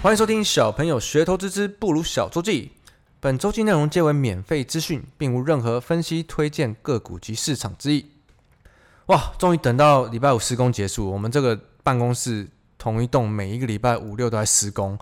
欢迎收听小朋友学投资之不如小周记。本周记内容皆为免费资讯，并无任何分析、推荐个股及市场之意。哇，终于等到礼拜五施工结束，我们这个办公室同一栋每一个礼拜五六都在施工，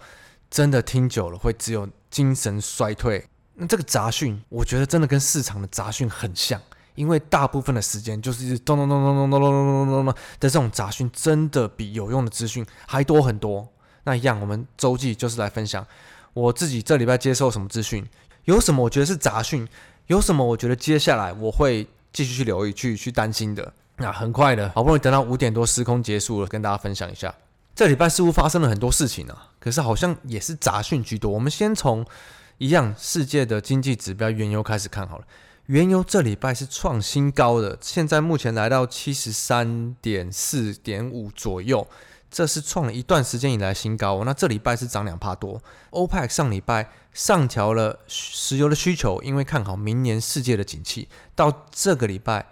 真的听久了会只有精神衰退。那这个杂讯，我觉得真的跟市场的杂讯很像，因为大部分的时间就是咚咚咚咚咚咚咚咚咚咚的这种杂讯，真的比有用的资讯还多很多。那一样，我们周记就是来分享我自己这礼拜接受什么资讯，有什么我觉得是杂讯，有什么我觉得接下来我会继续去留意、去去担心的。那很快的，好不容易等到五点多时空结束了，跟大家分享一下，这礼拜似乎发生了很多事情啊，可是好像也是杂讯居多。我们先从一样世界的经济指标原油开始看好了，原油这礼拜是创新高的，现在目前来到七十三点四点五左右。这是创了一段时间以来新高哦。那这礼拜是涨两帕多。OPEC 上礼拜上调了石油的需求，因为看好明年世界的景气。到这个礼拜，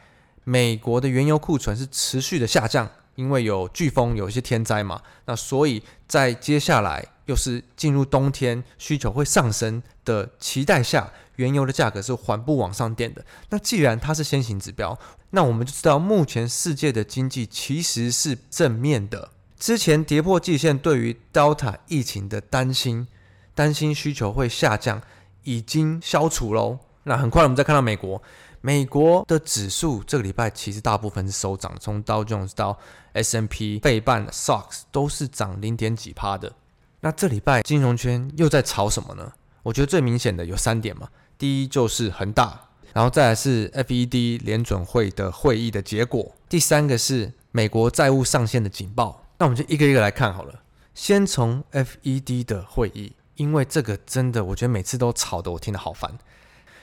美国的原油库存是持续的下降，因为有飓风，有一些天灾嘛。那所以在接下来又是进入冬天，需求会上升的期待下，原油的价格是缓步往上垫的。那既然它是先行指标，那我们就知道目前世界的经济其实是正面的。之前跌破季线，对于 Delta 疫情的担心，担心需求会下降，已经消除喽。那很快我们再看到美国，美国的指数这个礼拜其实大部分是收涨，从 Dow Jones 到 S&P、费半、Socks 都是涨零点几趴的。那这礼拜金融圈又在炒什么呢？我觉得最明显的有三点嘛，第一就是恒大，然后再来是 FED 联准会的会议的结果，第三个是美国债务上限的警报。那我们就一个一个来看好了。先从 FED 的会议，因为这个真的，我觉得每次都吵得我听得好烦。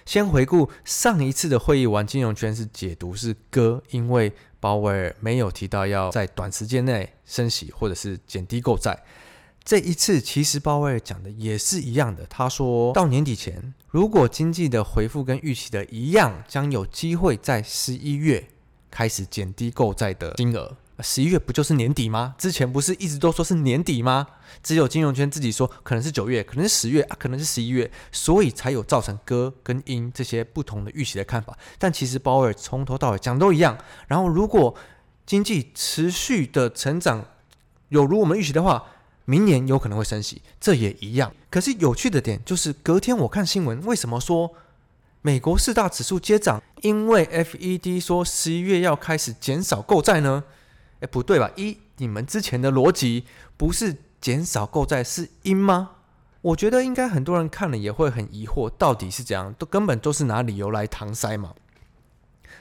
先回顾上一次的会议完，金融圈是解读是鸽，因为鲍威尔没有提到要在短时间内升息或者是减低购债。这一次其实鲍威尔讲的也是一样的，他说到年底前，如果经济的回复跟预期的一样，将有机会在十一月开始减低购债的金额。十一月不就是年底吗？之前不是一直都说是年底吗？只有金融圈自己说可能是九月，可能是十月啊，可能是十一月，所以才有造成鸽跟鹰这些不同的预期的看法。但其实鲍威尔从头到尾讲都一样。然后如果经济持续的成长有如我们预期的话，明年有可能会升息，这也一样。可是有趣的点就是隔天我看新闻，为什么说美国四大指数接涨？因为 FED 说十一月要开始减少购债呢？哎，不对吧？一，你们之前的逻辑不是减少购债是因吗？我觉得应该很多人看了也会很疑惑，到底是怎样？都根本都是拿理由来搪塞嘛。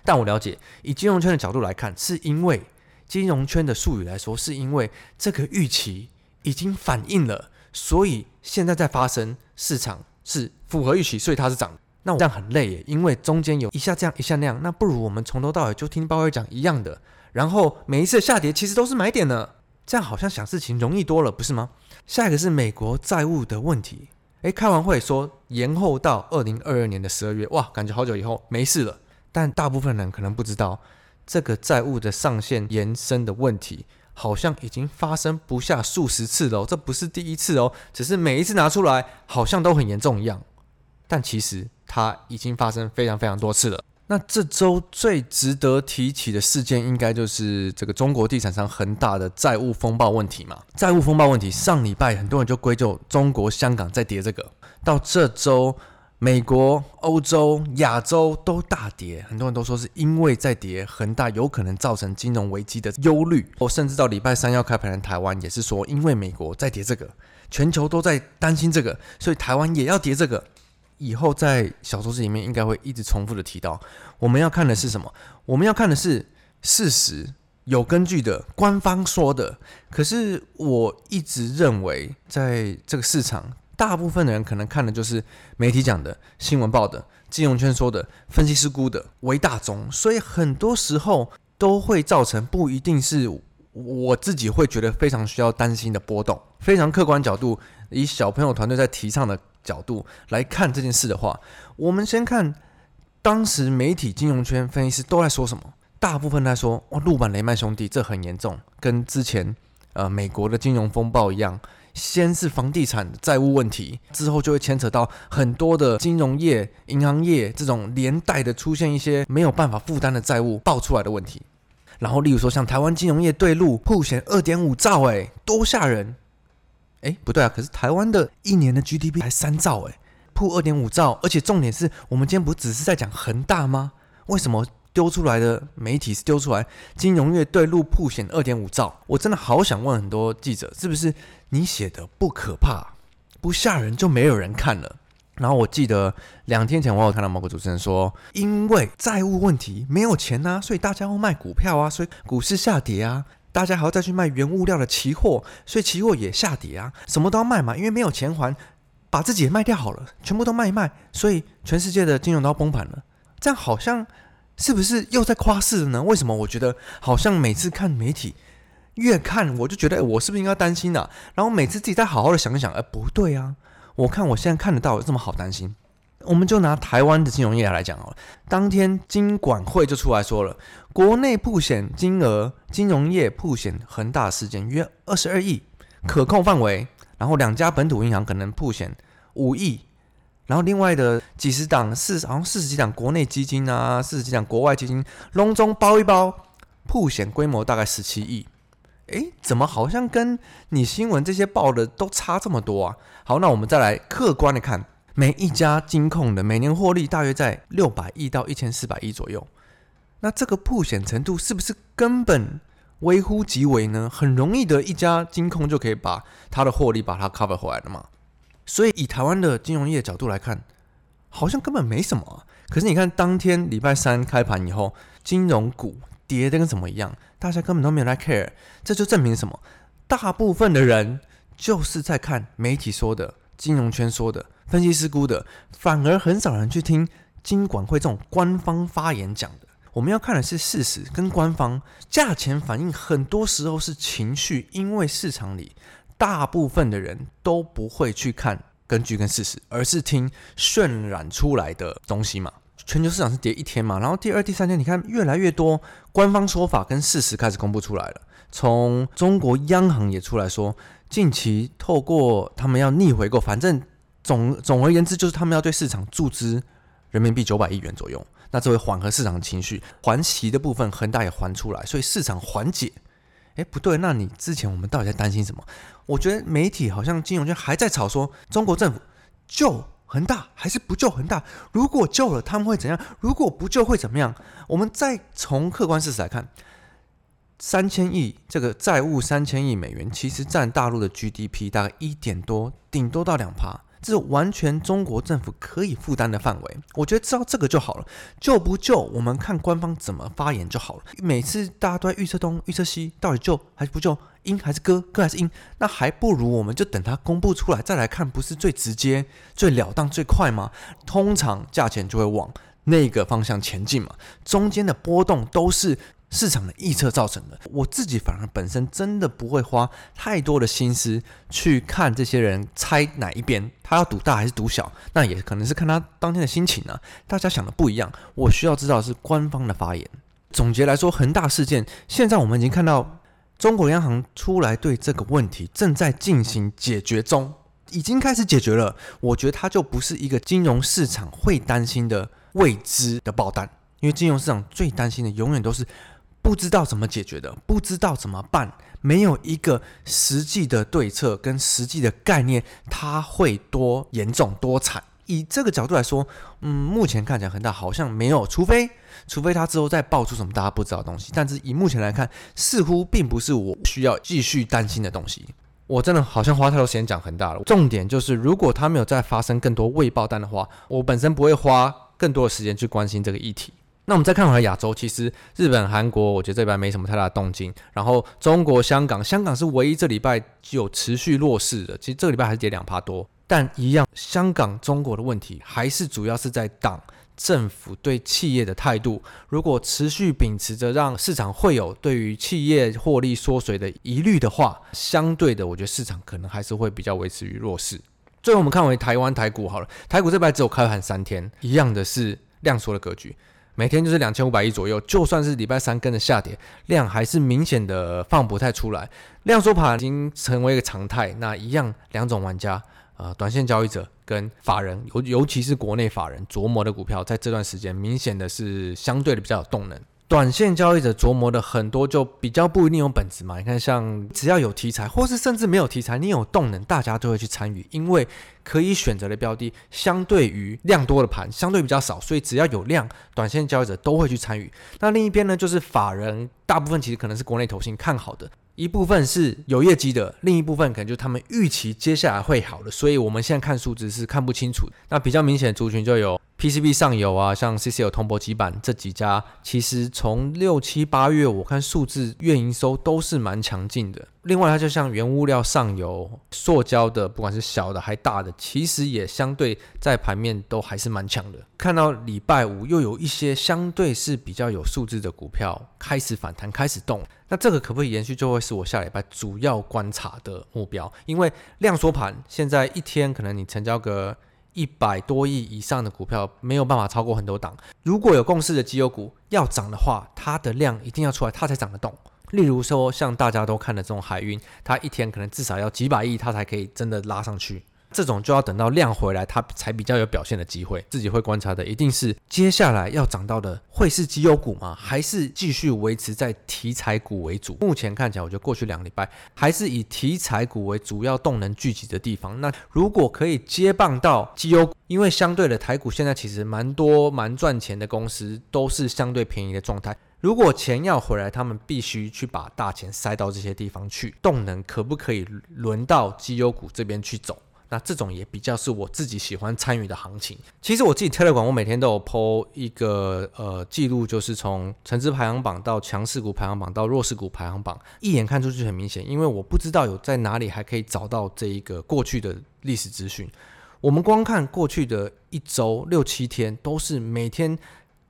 但我了解，以金融圈的角度来看，是因为金融圈的术语来说，是因为这个预期已经反映了，所以现在在发生，市场是符合预期，所以它是涨。那我这样很累耶，因为中间有一下这样一下那样，那不如我们从头到尾就听鲍威讲一样的。然后每一次下跌其实都是买点呢，这样好像想事情容易多了，不是吗？下一个是美国债务的问题，诶，开完会说延后到二零二二年的十二月，哇，感觉好久以后没事了。但大部分人可能不知道，这个债务的上限延伸的问题，好像已经发生不下数十次了哦，这不是第一次哦，只是每一次拿出来好像都很严重一样，但其实它已经发生非常非常多次了。那这周最值得提起的事件，应该就是这个中国地产商恒大的债务风暴问题嘛。债务风暴问题，上礼拜很多人就归咎中国香港在跌这个，到这周美国、欧洲、亚洲都大跌，很多人都说是因为在跌，恒大有可能造成金融危机的忧虑。我甚至到礼拜三要开盘的台湾也是说，因为美国在跌这个，全球都在担心这个，所以台湾也要跌这个。以后在小周记里面应该会一直重复的提到，我们要看的是什么？我们要看的是事实，有根据的，官方说的。可是我一直认为，在这个市场，大部分的人可能看的就是媒体讲的、新闻报的、金融圈说的、分析师估的为大宗，所以很多时候都会造成不一定是我自己会觉得非常需要担心的波动。非常客观角度，以小朋友团队在提倡的。角度来看这件事的话，我们先看当时媒体、金融圈分析师都在说什么。大部分在说：“哇，陆版雷曼兄弟这很严重，跟之前呃美国的金融风暴一样，先是房地产债务问题，之后就会牵扯到很多的金融业、银行业这种连带的出现一些没有办法负担的债务爆出来的问题。然后，例如说像台湾金融业对路曝险二点五兆，哎，多吓人！哎，不对啊，可是台湾的一年的 GDP 才三兆，哎，破二点五兆，而且重点是我们今天不只是在讲恒大吗？为什么？丢出来的媒体是丢出来，金融业对路曝险二点五兆，我真的好想问很多记者，是不是你写的不可怕、不吓人就没有人看了？然后我记得两天前我有看到某个主持人说，因为债务问题没有钱啊，所以大家要卖股票啊，所以股市下跌啊，大家还要再去卖原物料的期货，所以期货也下跌啊，什么都要卖嘛，因为没有钱还，把自己也卖掉好了，全部都卖一卖，所以全世界的金融都要崩盘了，这样好像。是不是又在夸饰了呢？为什么我觉得好像每次看媒体，越看我就觉得，我是不是应该担心呢？然后每次自己再好好的想一想，哎，不对啊！我看我现在看得到有这么好担心？我们就拿台湾的金融业来讲好了。当天金管会就出来说了，国内曝险金额，金融业曝险恒大事件约二十二亿，可控范围。然后两家本土银行可能曝险五亿。然后另外的几十档四好像四十几档国内基金啊，四十几档国外基金，隆中包一包，曝险规模大概十七亿。诶，怎么好像跟你新闻这些报的都差这么多啊？好，那我们再来客观的看，每一家金控的每年获利大约在六百亿到一千四百亿左右。那这个曝险程度是不是根本微乎其微呢？很容易的一家金控就可以把它的获利把它 cover 回来了嘛？所以，以台湾的金融业角度来看，好像根本没什么啊。可是，你看当天礼拜三开盘以后，金融股跌得跟什么一样，大家根本都没有来 care。这就证明什么？大部分的人就是在看媒体说的、金融圈说的、分析师估的，反而很少人去听金管会这种官方发言讲的。我们要看的是事实跟官方价钱反应，很多时候是情绪，因为市场里。大部分的人都不会去看根据跟事实，而是听渲染出来的东西嘛。全球市场是跌一天嘛，然后第二、第三天，你看越来越多官方说法跟事实开始公布出来了。从中国央行也出来说，近期透过他们要逆回购，反正总总而言之就是他们要对市场注资人民币九百亿元左右，那这会缓和市场情绪。还息的部分，恒大也还出来，所以市场缓解。哎，不对，那你之前我们到底在担心什么？我觉得媒体好像金融圈还在吵说中国政府救恒大还是不救恒大？如果救了，他们会怎样？如果不救会怎么样？我们再从客观事实来看，三千亿这个债务三千亿美元，其实占大陆的 GDP 大概一点多，顶多到两趴。这完全中国政府可以负担的范围，我觉得知道这个就好了。救不救，我们看官方怎么发言就好了。每次大家都在预测东、预测西，到底救还是不救，阴还是鸽，鸽还是阴，那还不如我们就等它公布出来再来看，不是最直接、最了当、最快吗？通常价钱就会往那个方向前进嘛，中间的波动都是。市场的预测造成的，我自己反而本身真的不会花太多的心思去看这些人猜哪一边，他要赌大还是赌小，那也可能是看他当天的心情啊。大家想的不一样，我需要知道是官方的发言。总结来说，恒大事件现在我们已经看到中国央行出来对这个问题正在进行解决中，已经开始解决了。我觉得它就不是一个金融市场会担心的未知的爆弹，因为金融市场最担心的永远都是。不知道怎么解决的，不知道怎么办，没有一个实际的对策跟实际的概念，它会多严重多惨？以这个角度来说，嗯，目前看起来恒大好像没有，除非除非他之后再爆出什么大家不知道的东西。但是以目前来看，似乎并不是我需要继续担心的东西。我真的好像花太多时间讲恒大了。重点就是，如果他没有再发生更多未爆弹的话，我本身不会花更多的时间去关心这个议题。那我们再看回来亚洲，其实日本、韩国，我觉得这礼拜没什么太大的动静。然后中国香港，香港是唯一这礼拜有持续弱势的。其实这个礼拜还是跌两趴多，但一样，香港中国的问题还是主要是在党政府对企业的态度。如果持续秉持着让市场会有对于企业获利缩水的疑虑的话，相对的，我觉得市场可能还是会比较维持于弱势。最后我们看回台湾台股好了，台股这边只有开盘三天，一样的是量缩的格局。每天就是两千五百亿左右。就算是礼拜三跟着下跌，量还是明显的放不太出来。量缩盘已经成为一个常态。那一样，两种玩家，呃，短线交易者跟法人，尤尤其是国内法人琢磨的股票，在这段时间明显的是相对的比较有动能。短线交易者琢磨的很多，就比较不一定有本质嘛。你看，像只要有题材，或是甚至没有题材，你有动能，大家都会去参与，因为可以选择的标的相对于量多的盘相对比较少，所以只要有量，短线交易者都会去参与。那另一边呢，就是法人，大部分其实可能是国内投信看好的。一部分是有业绩的，另一部分可能就他们预期接下来会好的，所以我们现在看数字是看不清楚。那比较明显的族群就有 PCB 上游啊，像 CCL、通博基板这几家，其实从六七八月我看数字月营收都是蛮强劲的。另外，它就像原物料上游、塑胶的，不管是小的还大的，其实也相对在盘面都还是蛮强的。看到礼拜五又有一些相对是比较有素质的股票开始反弹、开始动，那这个可不可以延续，就会是我下礼拜主要观察的目标。因为量缩盘，现在一天可能你成交个一百多亿以上的股票，没有办法超过很多档。如果有共识的绩优股要涨的话，它的量一定要出来，它才涨得动。例如说，像大家都看的这种海运，它一天可能至少要几百亿，它才可以真的拉上去。这种就要等到量回来，它才比较有表现的机会。自己会观察的，一定是接下来要涨到的，会是绩优股吗？还是继续维持在题材股为主？目前看起来，我觉得过去两个礼拜还是以题材股为主要动能聚集的地方。那如果可以接棒到绩优股，因为相对的台股现在其实蛮多蛮赚钱的公司都是相对便宜的状态。如果钱要回来，他们必须去把大钱塞到这些地方去。动能可不可以轮到绩优股这边去走？那这种也比较是我自己喜欢参与的行情。其实我自己 Telegram，我每天都有 po 一个呃记录，就是从成值排行榜到强势股排行榜到弱势股排行榜，一眼看出去很明显。因为我不知道有在哪里还可以找到这一个过去的历史资讯。我们光看过去的一周六七天，都是每天。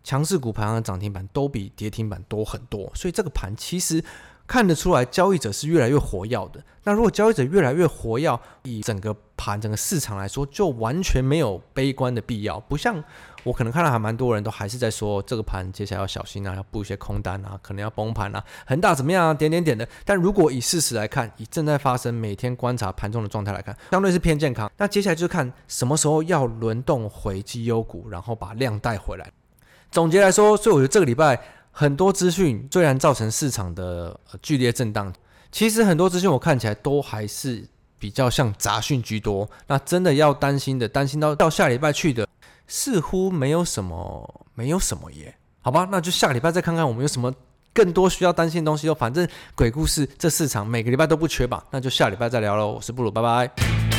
强势股排行的涨停板都比跌停板多很多，所以这个盘其实看得出来，交易者是越来越活跃的。那如果交易者越来越活跃，以整个盘、整个市场来说，就完全没有悲观的必要。不像我可能看到还蛮多人都还是在说，这个盘接下来要小心啊，要布一些空单啊，可能要崩盘啊，恒大怎么样啊，点点点的。但如果以事实来看，以正在发生、每天观察盘中的状态来看，相对是偏健康。那接下来就是看什么时候要轮动回绩优股，然后把量带回来。总结来说，所以我觉得这个礼拜很多资讯虽然造成市场的剧烈震荡，其实很多资讯我看起来都还是比较像杂讯居多。那真的要担心的，担心到到下礼拜去的，似乎没有什么，没有什么耶。好吧，那就下礼拜再看看我们有什么更多需要担心的东西哦。反正鬼故事这市场每个礼拜都不缺吧，那就下礼拜再聊喽。我是布鲁，拜拜。